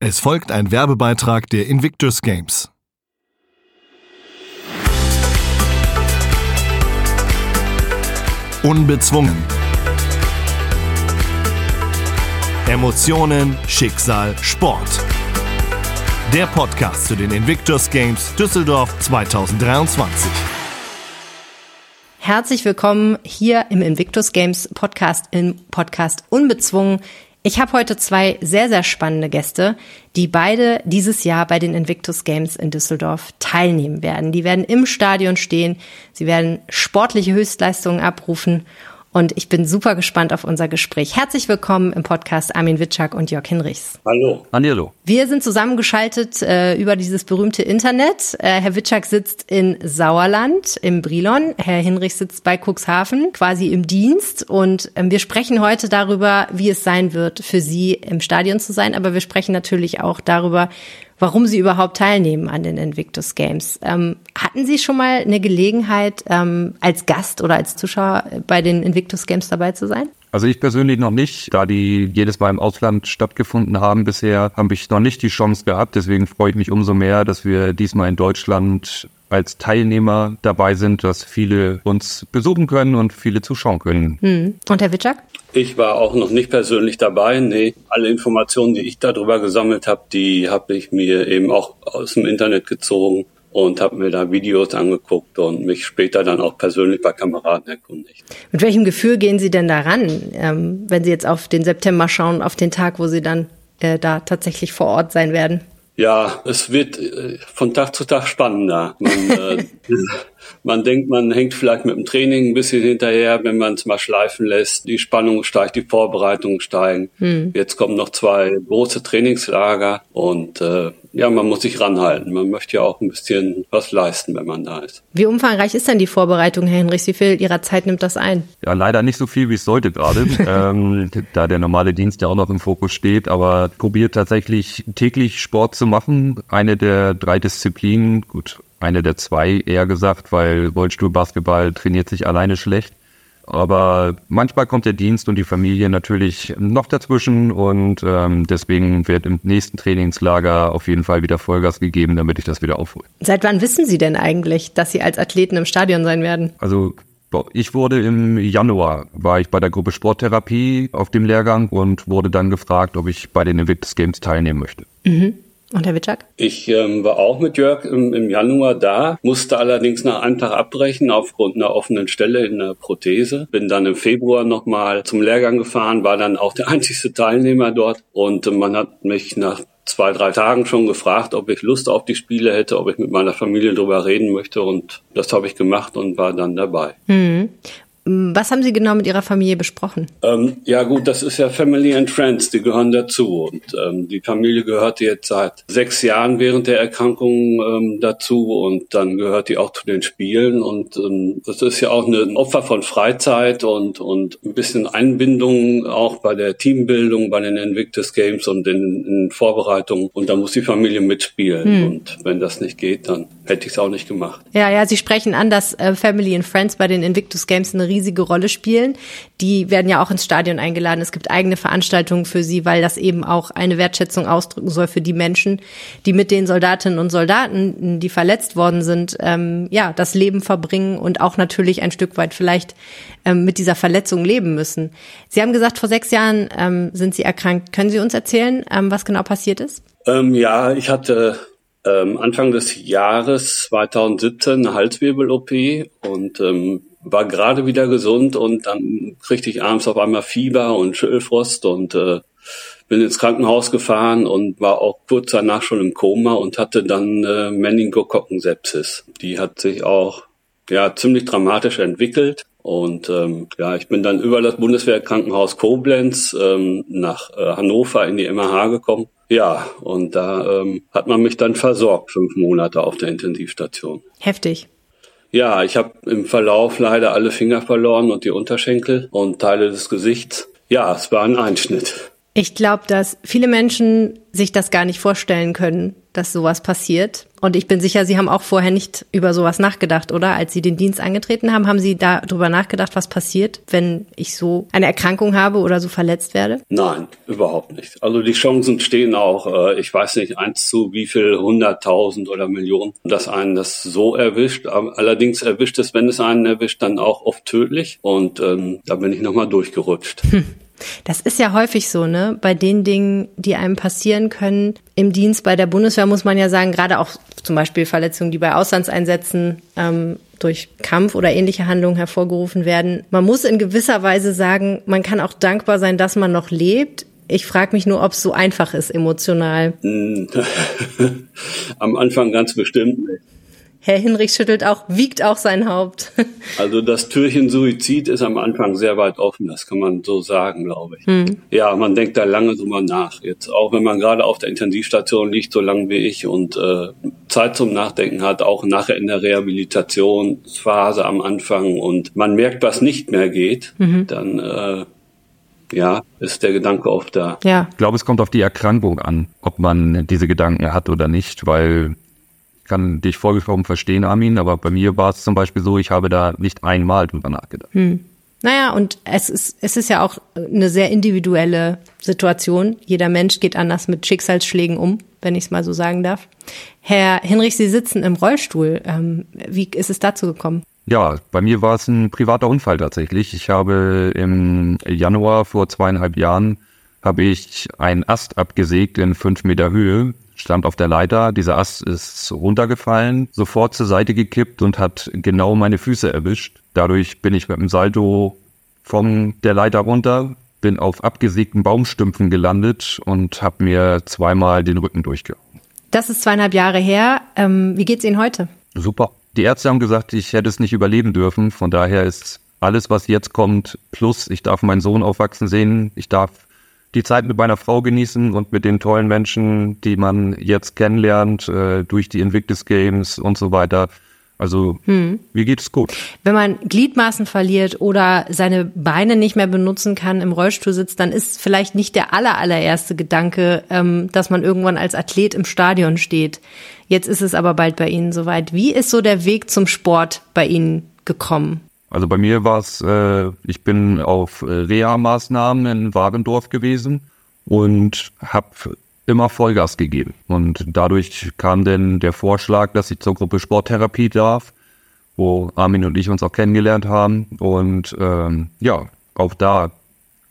Es folgt ein Werbebeitrag der Invictus Games. Unbezwungen. Emotionen, Schicksal, Sport. Der Podcast zu den Invictus Games Düsseldorf 2023. Herzlich willkommen hier im Invictus Games Podcast im Podcast Unbezwungen. Ich habe heute zwei sehr, sehr spannende Gäste, die beide dieses Jahr bei den Invictus Games in Düsseldorf teilnehmen werden. Die werden im Stadion stehen, sie werden sportliche Höchstleistungen abrufen und ich bin super gespannt auf unser Gespräch. Herzlich willkommen im Podcast Armin Witschak und Jörg Hinrichs. Hallo. Hallo. Wir sind zusammengeschaltet äh, über dieses berühmte Internet. Äh, Herr Witschak sitzt in Sauerland im Brilon. Herr Hinrichs sitzt bei Cuxhaven, quasi im Dienst. Und ähm, wir sprechen heute darüber, wie es sein wird, für Sie im Stadion zu sein. Aber wir sprechen natürlich auch darüber, warum Sie überhaupt teilnehmen an den Invictus Games. Ähm, hatten Sie schon mal eine Gelegenheit, ähm, als Gast oder als Zuschauer bei den Invictus Games dabei zu sein? Also ich persönlich noch nicht, da die jedes Mal im Ausland stattgefunden haben bisher, habe ich noch nicht die Chance gehabt. Deswegen freue ich mich umso mehr, dass wir diesmal in Deutschland als Teilnehmer dabei sind, dass viele uns besuchen können und viele zuschauen können. Hm. Und Herr Witschak? Ich war auch noch nicht persönlich dabei. Nee, alle Informationen, die ich darüber gesammelt habe, die habe ich mir eben auch aus dem Internet gezogen und habe mir da Videos angeguckt und mich später dann auch persönlich bei Kameraden erkundigt. Mit welchem Gefühl gehen Sie denn daran, ähm, wenn Sie jetzt auf den September schauen, auf den Tag, wo Sie dann äh, da tatsächlich vor Ort sein werden? Ja, es wird äh, von Tag zu Tag spannender. Man, äh, man denkt, man hängt vielleicht mit dem Training ein bisschen hinterher, wenn man es mal schleifen lässt. Die Spannung steigt, die Vorbereitungen steigen. Hm. Jetzt kommen noch zwei große Trainingslager und äh, ja, man muss sich ranhalten. Man möchte ja auch ein bisschen was leisten, wenn man da ist. Wie umfangreich ist denn die Vorbereitung, Herr Hinrichs? Wie viel Ihrer Zeit nimmt das ein? Ja, leider nicht so viel, wie es sollte gerade, ähm, da der normale Dienst ja auch noch im Fokus steht. Aber probiert tatsächlich täglich Sport zu machen. Eine der drei Disziplinen, gut, eine der zwei eher gesagt, weil Rollstuhlbasketball trainiert sich alleine schlecht. Aber manchmal kommt der Dienst und die Familie natürlich noch dazwischen und ähm, deswegen wird im nächsten Trainingslager auf jeden Fall wieder Vollgas gegeben, damit ich das wieder aufhole. Seit wann wissen Sie denn eigentlich, dass Sie als Athleten im Stadion sein werden? Also ich wurde im Januar, war ich bei der Gruppe Sporttherapie auf dem Lehrgang und wurde dann gefragt, ob ich bei den Invictus Games teilnehmen möchte. Mhm. Und Herr Witschak? Ich ähm, war auch mit Jörg im, im, Januar da, musste allerdings nach einem Tag abbrechen aufgrund einer offenen Stelle in der Prothese. Bin dann im Februar nochmal zum Lehrgang gefahren, war dann auch der einzigste Teilnehmer dort und äh, man hat mich nach zwei, drei Tagen schon gefragt, ob ich Lust auf die Spiele hätte, ob ich mit meiner Familie drüber reden möchte und das habe ich gemacht und war dann dabei. Mhm. Was haben Sie genau mit Ihrer Familie besprochen? Ähm, ja gut, das ist ja Family and Friends, die gehören dazu. Und ähm, die Familie gehört jetzt seit sechs Jahren während der Erkrankung ähm, dazu und dann gehört die auch zu den Spielen. Und ähm, das ist ja auch ein Opfer von Freizeit und, und ein bisschen Einbindung auch bei der Teambildung, bei den Invictus Games und in, in Vorbereitungen. Und da muss die Familie mitspielen. Hm. Und wenn das nicht geht, dann hätte ich es auch nicht gemacht. Ja, ja, Sie sprechen an, dass äh, Family and Friends bei den Invictus Games eine riesige Rolle spielen. Die werden ja auch ins Stadion eingeladen. Es gibt eigene Veranstaltungen für sie, weil das eben auch eine Wertschätzung ausdrücken soll für die Menschen, die mit den Soldatinnen und Soldaten, die verletzt worden sind, ähm, ja, das Leben verbringen und auch natürlich ein Stück weit vielleicht ähm, mit dieser Verletzung leben müssen. Sie haben gesagt, vor sechs Jahren ähm, sind Sie erkrankt. Können Sie uns erzählen, ähm, was genau passiert ist? Ähm, ja, ich hatte ähm, Anfang des Jahres 2017 eine Halswirbel-OP und ähm, war gerade wieder gesund und dann kriegte ich abends auf einmal Fieber und Schüttelfrost und äh, bin ins Krankenhaus gefahren und war auch kurz danach schon im Koma und hatte dann äh, Meningokokkensepsis. Die hat sich auch ja ziemlich dramatisch entwickelt und ähm, ja, ich bin dann über das Bundeswehrkrankenhaus Koblenz ähm, nach äh, Hannover in die MH gekommen. Ja, und da ähm, hat man mich dann versorgt, fünf Monate auf der Intensivstation. Heftig. Ja, ich habe im Verlauf leider alle Finger verloren und die Unterschenkel und Teile des Gesichts. Ja, es war ein Einschnitt. Ich glaube, dass viele Menschen sich das gar nicht vorstellen können, dass sowas passiert. Und ich bin sicher, Sie haben auch vorher nicht über sowas nachgedacht, oder? Als Sie den Dienst angetreten haben, haben Sie da drüber nachgedacht, was passiert, wenn ich so eine Erkrankung habe oder so verletzt werde? Nein, überhaupt nicht. Also die Chancen stehen auch, äh, ich weiß nicht, eins zu wie viel, hunderttausend oder Millionen, dass einen das so erwischt. Allerdings erwischt es, wenn es einen erwischt, dann auch oft tödlich. Und ähm, da bin ich nochmal durchgerutscht. Hm. Das ist ja häufig so, ne? Bei den Dingen, die einem passieren können. Im Dienst bei der Bundeswehr muss man ja sagen, gerade auch zum Beispiel Verletzungen, die bei Auslandseinsätzen ähm, durch Kampf oder ähnliche Handlungen hervorgerufen werden. Man muss in gewisser Weise sagen, man kann auch dankbar sein, dass man noch lebt. Ich frage mich nur, ob es so einfach ist emotional. Am Anfang ganz bestimmt nicht. Herr Hinrich schüttelt auch, wiegt auch sein Haupt. Also das Türchen Suizid ist am Anfang sehr weit offen, das kann man so sagen, glaube ich. Hm. Ja, man denkt da lange drüber nach. Jetzt auch wenn man gerade auf der Intensivstation liegt, so lange wie ich und äh, Zeit zum Nachdenken hat, auch nachher in der Rehabilitationsphase am Anfang und man merkt, was nicht mehr geht, mhm. dann äh, ja, ist der Gedanke oft da. Ja. Ich glaube, es kommt auf die Erkrankung an, ob man diese Gedanken hat oder nicht, weil kann dich vollkommen verstehen, Armin, aber bei mir war es zum Beispiel so, ich habe da nicht einmal drüber nachgedacht. Hm. Naja, und es ist, es ist ja auch eine sehr individuelle Situation. Jeder Mensch geht anders mit Schicksalsschlägen um, wenn ich es mal so sagen darf. Herr Hinrich, Sie sitzen im Rollstuhl. Ähm, wie ist es dazu gekommen? Ja, bei mir war es ein privater Unfall tatsächlich. Ich habe im Januar vor zweieinhalb Jahren habe ich einen Ast abgesägt in fünf Meter Höhe stand auf der Leiter, dieser Ast ist runtergefallen, sofort zur Seite gekippt und hat genau meine Füße erwischt. Dadurch bin ich mit dem Salto von der Leiter runter, bin auf abgesägten Baumstümpfen gelandet und habe mir zweimal den Rücken durchgehauen. Das ist zweieinhalb Jahre her. Ähm, wie geht's Ihnen heute? Super. Die Ärzte haben gesagt, ich hätte es nicht überleben dürfen. Von daher ist alles, was jetzt kommt, plus ich darf meinen Sohn aufwachsen sehen, ich darf die Zeit mit meiner Frau genießen und mit den tollen Menschen, die man jetzt kennenlernt, äh, durch die Invictus Games und so weiter. Also, hm. wie geht es gut? Wenn man Gliedmaßen verliert oder seine Beine nicht mehr benutzen kann, im Rollstuhl sitzt, dann ist vielleicht nicht der aller, allererste Gedanke, ähm, dass man irgendwann als Athlet im Stadion steht. Jetzt ist es aber bald bei Ihnen soweit. Wie ist so der Weg zum Sport bei Ihnen gekommen? Also bei mir war es, äh, ich bin auf äh, Reha-Maßnahmen in Wagendorf gewesen und habe immer Vollgas gegeben. Und dadurch kam dann der Vorschlag, dass ich zur Gruppe Sporttherapie darf, wo Armin und ich uns auch kennengelernt haben. Und ähm, ja, auch da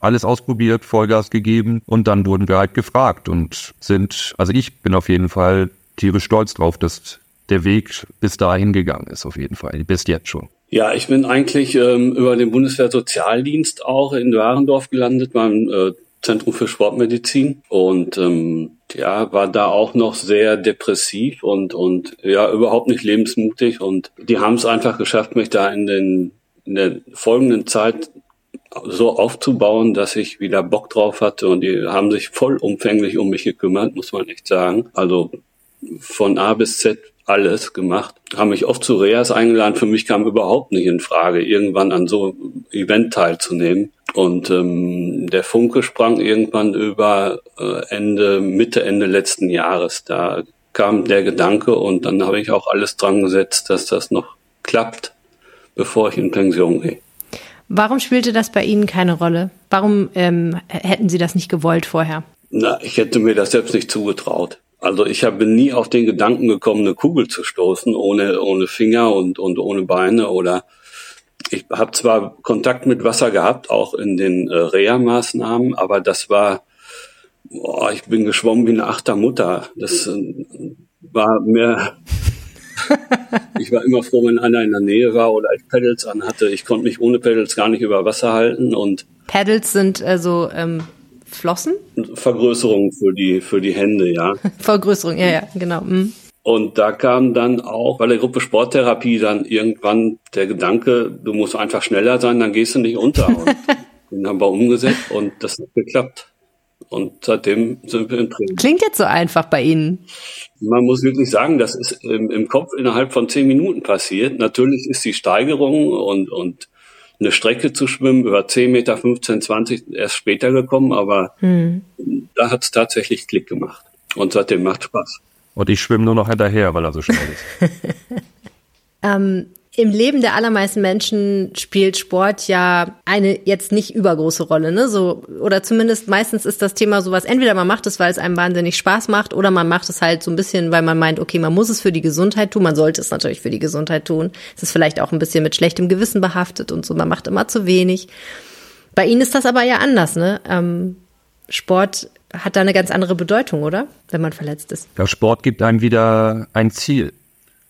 alles ausprobiert, Vollgas gegeben und dann wurden wir halt gefragt und sind, also ich bin auf jeden Fall tierisch stolz drauf, dass der Weg bis dahin gegangen ist, auf jeden Fall, bis jetzt schon. Ja, ich bin eigentlich ähm, über den Bundeswehrsozialdienst auch in Warendorf gelandet beim äh, Zentrum für Sportmedizin. Und ähm, ja, war da auch noch sehr depressiv und und ja überhaupt nicht lebensmutig. Und die haben es einfach geschafft, mich da in den in der folgenden Zeit so aufzubauen, dass ich wieder Bock drauf hatte. Und die haben sich vollumfänglich um mich gekümmert, muss man echt sagen. Also von A bis Z alles gemacht, haben mich oft zu Reas eingeladen. Für mich kam überhaupt nicht in Frage, irgendwann an so einem Event teilzunehmen. Und ähm, der Funke sprang irgendwann über äh, Ende, Mitte, Ende letzten Jahres. Da kam der Gedanke und dann habe ich auch alles dran gesetzt, dass das noch klappt, bevor ich in Pension gehe. Warum spielte das bei Ihnen keine Rolle? Warum ähm, hätten Sie das nicht gewollt vorher? Na, ich hätte mir das selbst nicht zugetraut. Also ich habe nie auf den Gedanken gekommen, eine Kugel zu stoßen, ohne, ohne Finger und, und ohne Beine oder ich habe zwar Kontakt mit Wasser gehabt, auch in den äh, Reha-Maßnahmen, aber das war, boah, ich bin geschwommen wie eine Achtermutter. Das äh, war mehr, ich war immer froh, wenn einer in der Nähe war oder ich Pedals anhatte. Ich konnte mich ohne Pedals gar nicht über Wasser halten und Pedals sind also ähm, Flossen? Vergrößerung für die, für die Hände, ja. Vergrößerung, ja, ja, genau. Mhm. Und da kam dann auch bei der Gruppe Sporttherapie dann irgendwann der Gedanke, du musst einfach schneller sein, dann gehst du nicht unter. Und den haben wir umgesetzt und das hat geklappt. Und seitdem sind wir im Training. Klingt jetzt so einfach bei Ihnen. Man muss wirklich sagen, das ist im, im Kopf innerhalb von zehn Minuten passiert. Natürlich ist die Steigerung und, und eine Strecke zu schwimmen über 10 Meter, 15, 20 erst später gekommen, aber hm. da hat es tatsächlich Klick gemacht. Und seitdem macht Spaß. Und ich schwimme nur noch hinterher, weil er so schnell ist. ähm, im Leben der allermeisten Menschen spielt Sport ja eine jetzt nicht übergroße Rolle, ne? So oder zumindest meistens ist das Thema sowas. Entweder man macht es, weil es einem wahnsinnig Spaß macht, oder man macht es halt so ein bisschen, weil man meint, okay, man muss es für die Gesundheit tun. Man sollte es natürlich für die Gesundheit tun. Es ist vielleicht auch ein bisschen mit schlechtem Gewissen behaftet und so. Man macht immer zu wenig. Bei Ihnen ist das aber ja anders, ne? Ähm, Sport hat da eine ganz andere Bedeutung, oder? Wenn man verletzt ist. Ja, Sport gibt einem wieder ein Ziel.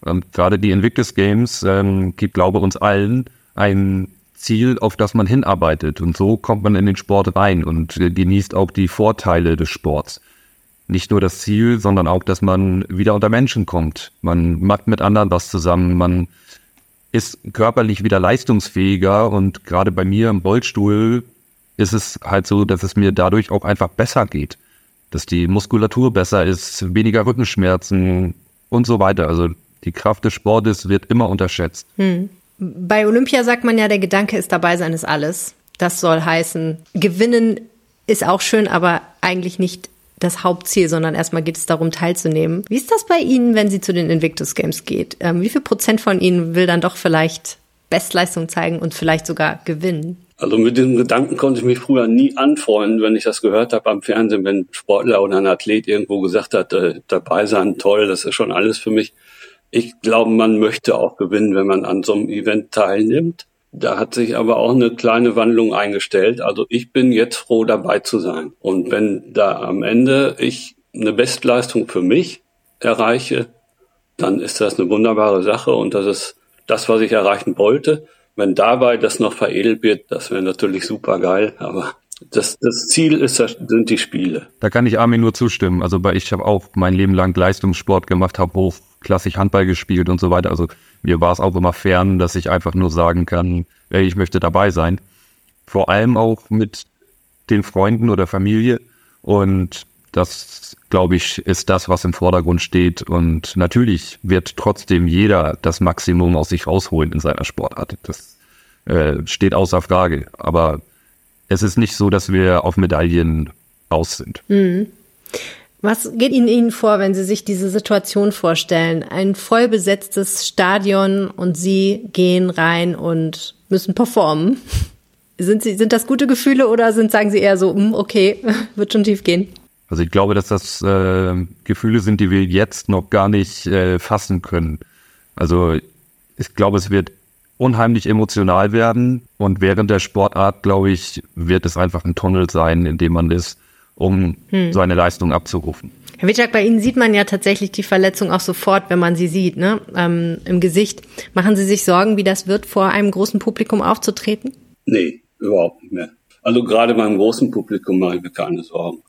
Und gerade die Invictus Games ähm, gibt, glaube ich, uns allen ein Ziel, auf das man hinarbeitet. Und so kommt man in den Sport rein und äh, genießt auch die Vorteile des Sports. Nicht nur das Ziel, sondern auch, dass man wieder unter Menschen kommt. Man macht mit anderen was zusammen. Man ist körperlich wieder leistungsfähiger. Und gerade bei mir im Rollstuhl ist es halt so, dass es mir dadurch auch einfach besser geht. Dass die Muskulatur besser ist, weniger Rückenschmerzen und so weiter. Also die Kraft des Sportes wird immer unterschätzt. Hm. Bei Olympia sagt man ja, der Gedanke ist dabei sein ist alles. Das soll heißen, gewinnen ist auch schön, aber eigentlich nicht das Hauptziel, sondern erstmal geht es darum, teilzunehmen. Wie ist das bei Ihnen, wenn Sie zu den Invictus Games geht? Ähm, wie viel Prozent von Ihnen will dann doch vielleicht Bestleistung zeigen und vielleicht sogar gewinnen? Also mit diesem Gedanken konnte ich mich früher nie anfreunden, wenn ich das gehört habe am Fernsehen, wenn ein Sportler oder ein Athlet irgendwo gesagt hat, äh, dabei sein, toll, das ist schon alles für mich ich glaube, man möchte auch gewinnen, wenn man an so einem Event teilnimmt. Da hat sich aber auch eine kleine Wandlung eingestellt. Also ich bin jetzt froh, dabei zu sein. Und wenn da am Ende ich eine Bestleistung für mich erreiche, dann ist das eine wunderbare Sache und das ist das, was ich erreichen wollte. Wenn dabei das noch veredelt wird, das wäre natürlich super geil, aber das, das Ziel ist, sind die Spiele. Da kann ich Armin nur zustimmen. Also weil ich habe auch mein Leben lang Leistungssport gemacht, habe hochklassig Handball gespielt und so weiter. Also mir war es auch immer fern, dass ich einfach nur sagen kann, ey, ich möchte dabei sein. Vor allem auch mit den Freunden oder Familie. Und das, glaube ich, ist das, was im Vordergrund steht. Und natürlich wird trotzdem jeder das Maximum aus sich rausholen in seiner Sportart. Das äh, steht außer Frage. Aber es ist nicht so, dass wir auf Medaillen aus sind. Mhm. Was geht Ihnen, Ihnen vor, wenn Sie sich diese Situation vorstellen? Ein voll besetztes Stadion und Sie gehen rein und müssen performen. Sind, Sie, sind das gute Gefühle oder sind, sagen Sie eher so, hm, okay, wird schon tief gehen? Also ich glaube, dass das äh, Gefühle sind, die wir jetzt noch gar nicht äh, fassen können. Also ich glaube, es wird unheimlich emotional werden. Und während der Sportart, glaube ich, wird es einfach ein Tunnel sein, in dem man ist, um hm. seine Leistung abzurufen. Herr Witschak, bei Ihnen sieht man ja tatsächlich die Verletzung auch sofort, wenn man sie sieht, ne? Ähm, im Gesicht. Machen Sie sich Sorgen, wie das wird, vor einem großen Publikum aufzutreten? Nee, überhaupt nicht mehr. Also gerade beim großen Publikum mache ich mir keine Sorgen.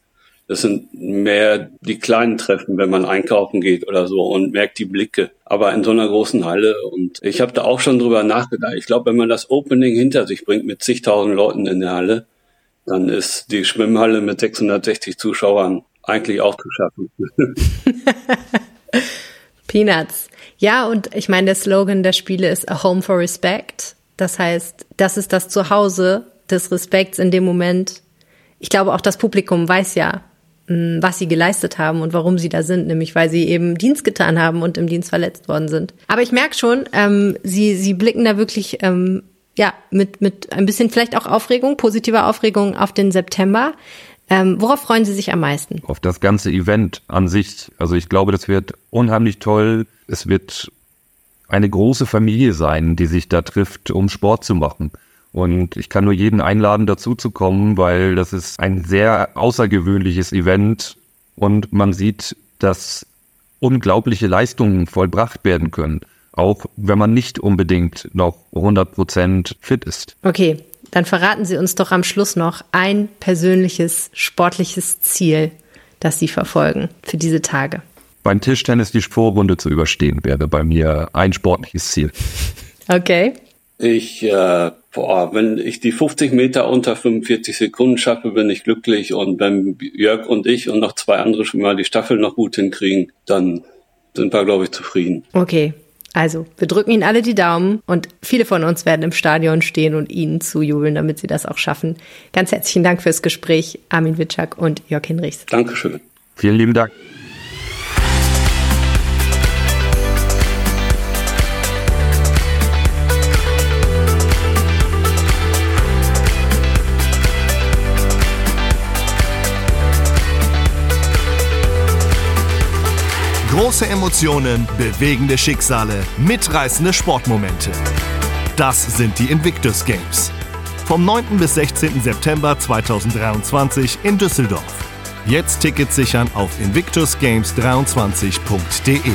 Das sind mehr die kleinen Treffen, wenn man einkaufen geht oder so und merkt die Blicke. Aber in so einer großen Halle und ich habe da auch schon drüber nachgedacht. Ich glaube, wenn man das Opening hinter sich bringt mit zigtausend Leuten in der Halle, dann ist die Schwimmhalle mit 660 Zuschauern eigentlich auch zu schaffen. Peanuts. Ja, und ich meine, der Slogan der Spiele ist A Home for Respect. Das heißt, das ist das Zuhause des Respekts in dem Moment. Ich glaube, auch das Publikum weiß ja, Mm, was sie geleistet haben und warum sie da sind, nämlich weil sie eben Dienst getan haben und im Dienst verletzt worden sind. Aber ich merke schon, ähm, sie, sie blicken da wirklich ähm, ja mit, mit ein bisschen vielleicht auch Aufregung, positiver Aufregung auf den September. Ähm, worauf freuen Sie sich am meisten? Auf das ganze Event an sich. Also ich glaube, das wird unheimlich toll. Es wird eine große Familie sein, die sich da trifft, um Sport zu machen. Und ich kann nur jeden einladen, dazu zu kommen, weil das ist ein sehr außergewöhnliches Event und man sieht, dass unglaubliche Leistungen vollbracht werden können, auch wenn man nicht unbedingt noch 100 Prozent fit ist. Okay, dann verraten Sie uns doch am Schluss noch ein persönliches sportliches Ziel, das Sie verfolgen für diese Tage. Beim Tischtennis die Vorrunde zu überstehen wäre bei mir ein sportliches Ziel. Okay. Ich, äh, boah, wenn ich die 50 Meter unter 45 Sekunden schaffe, bin ich glücklich. Und wenn Jörg und ich und noch zwei andere schon mal die Staffel noch gut hinkriegen, dann sind wir, glaube ich, zufrieden. Okay. Also, wir drücken Ihnen alle die Daumen und viele von uns werden im Stadion stehen und Ihnen zujubeln, damit Sie das auch schaffen. Ganz herzlichen Dank fürs Gespräch, Armin Witschak und Jörg Hinrichs. Dankeschön. Vielen lieben Dank. Große Emotionen, bewegende Schicksale, mitreißende Sportmomente. Das sind die Invictus Games. Vom 9. bis 16. September 2023 in Düsseldorf. Jetzt Tickets sichern auf invictusgames23.de.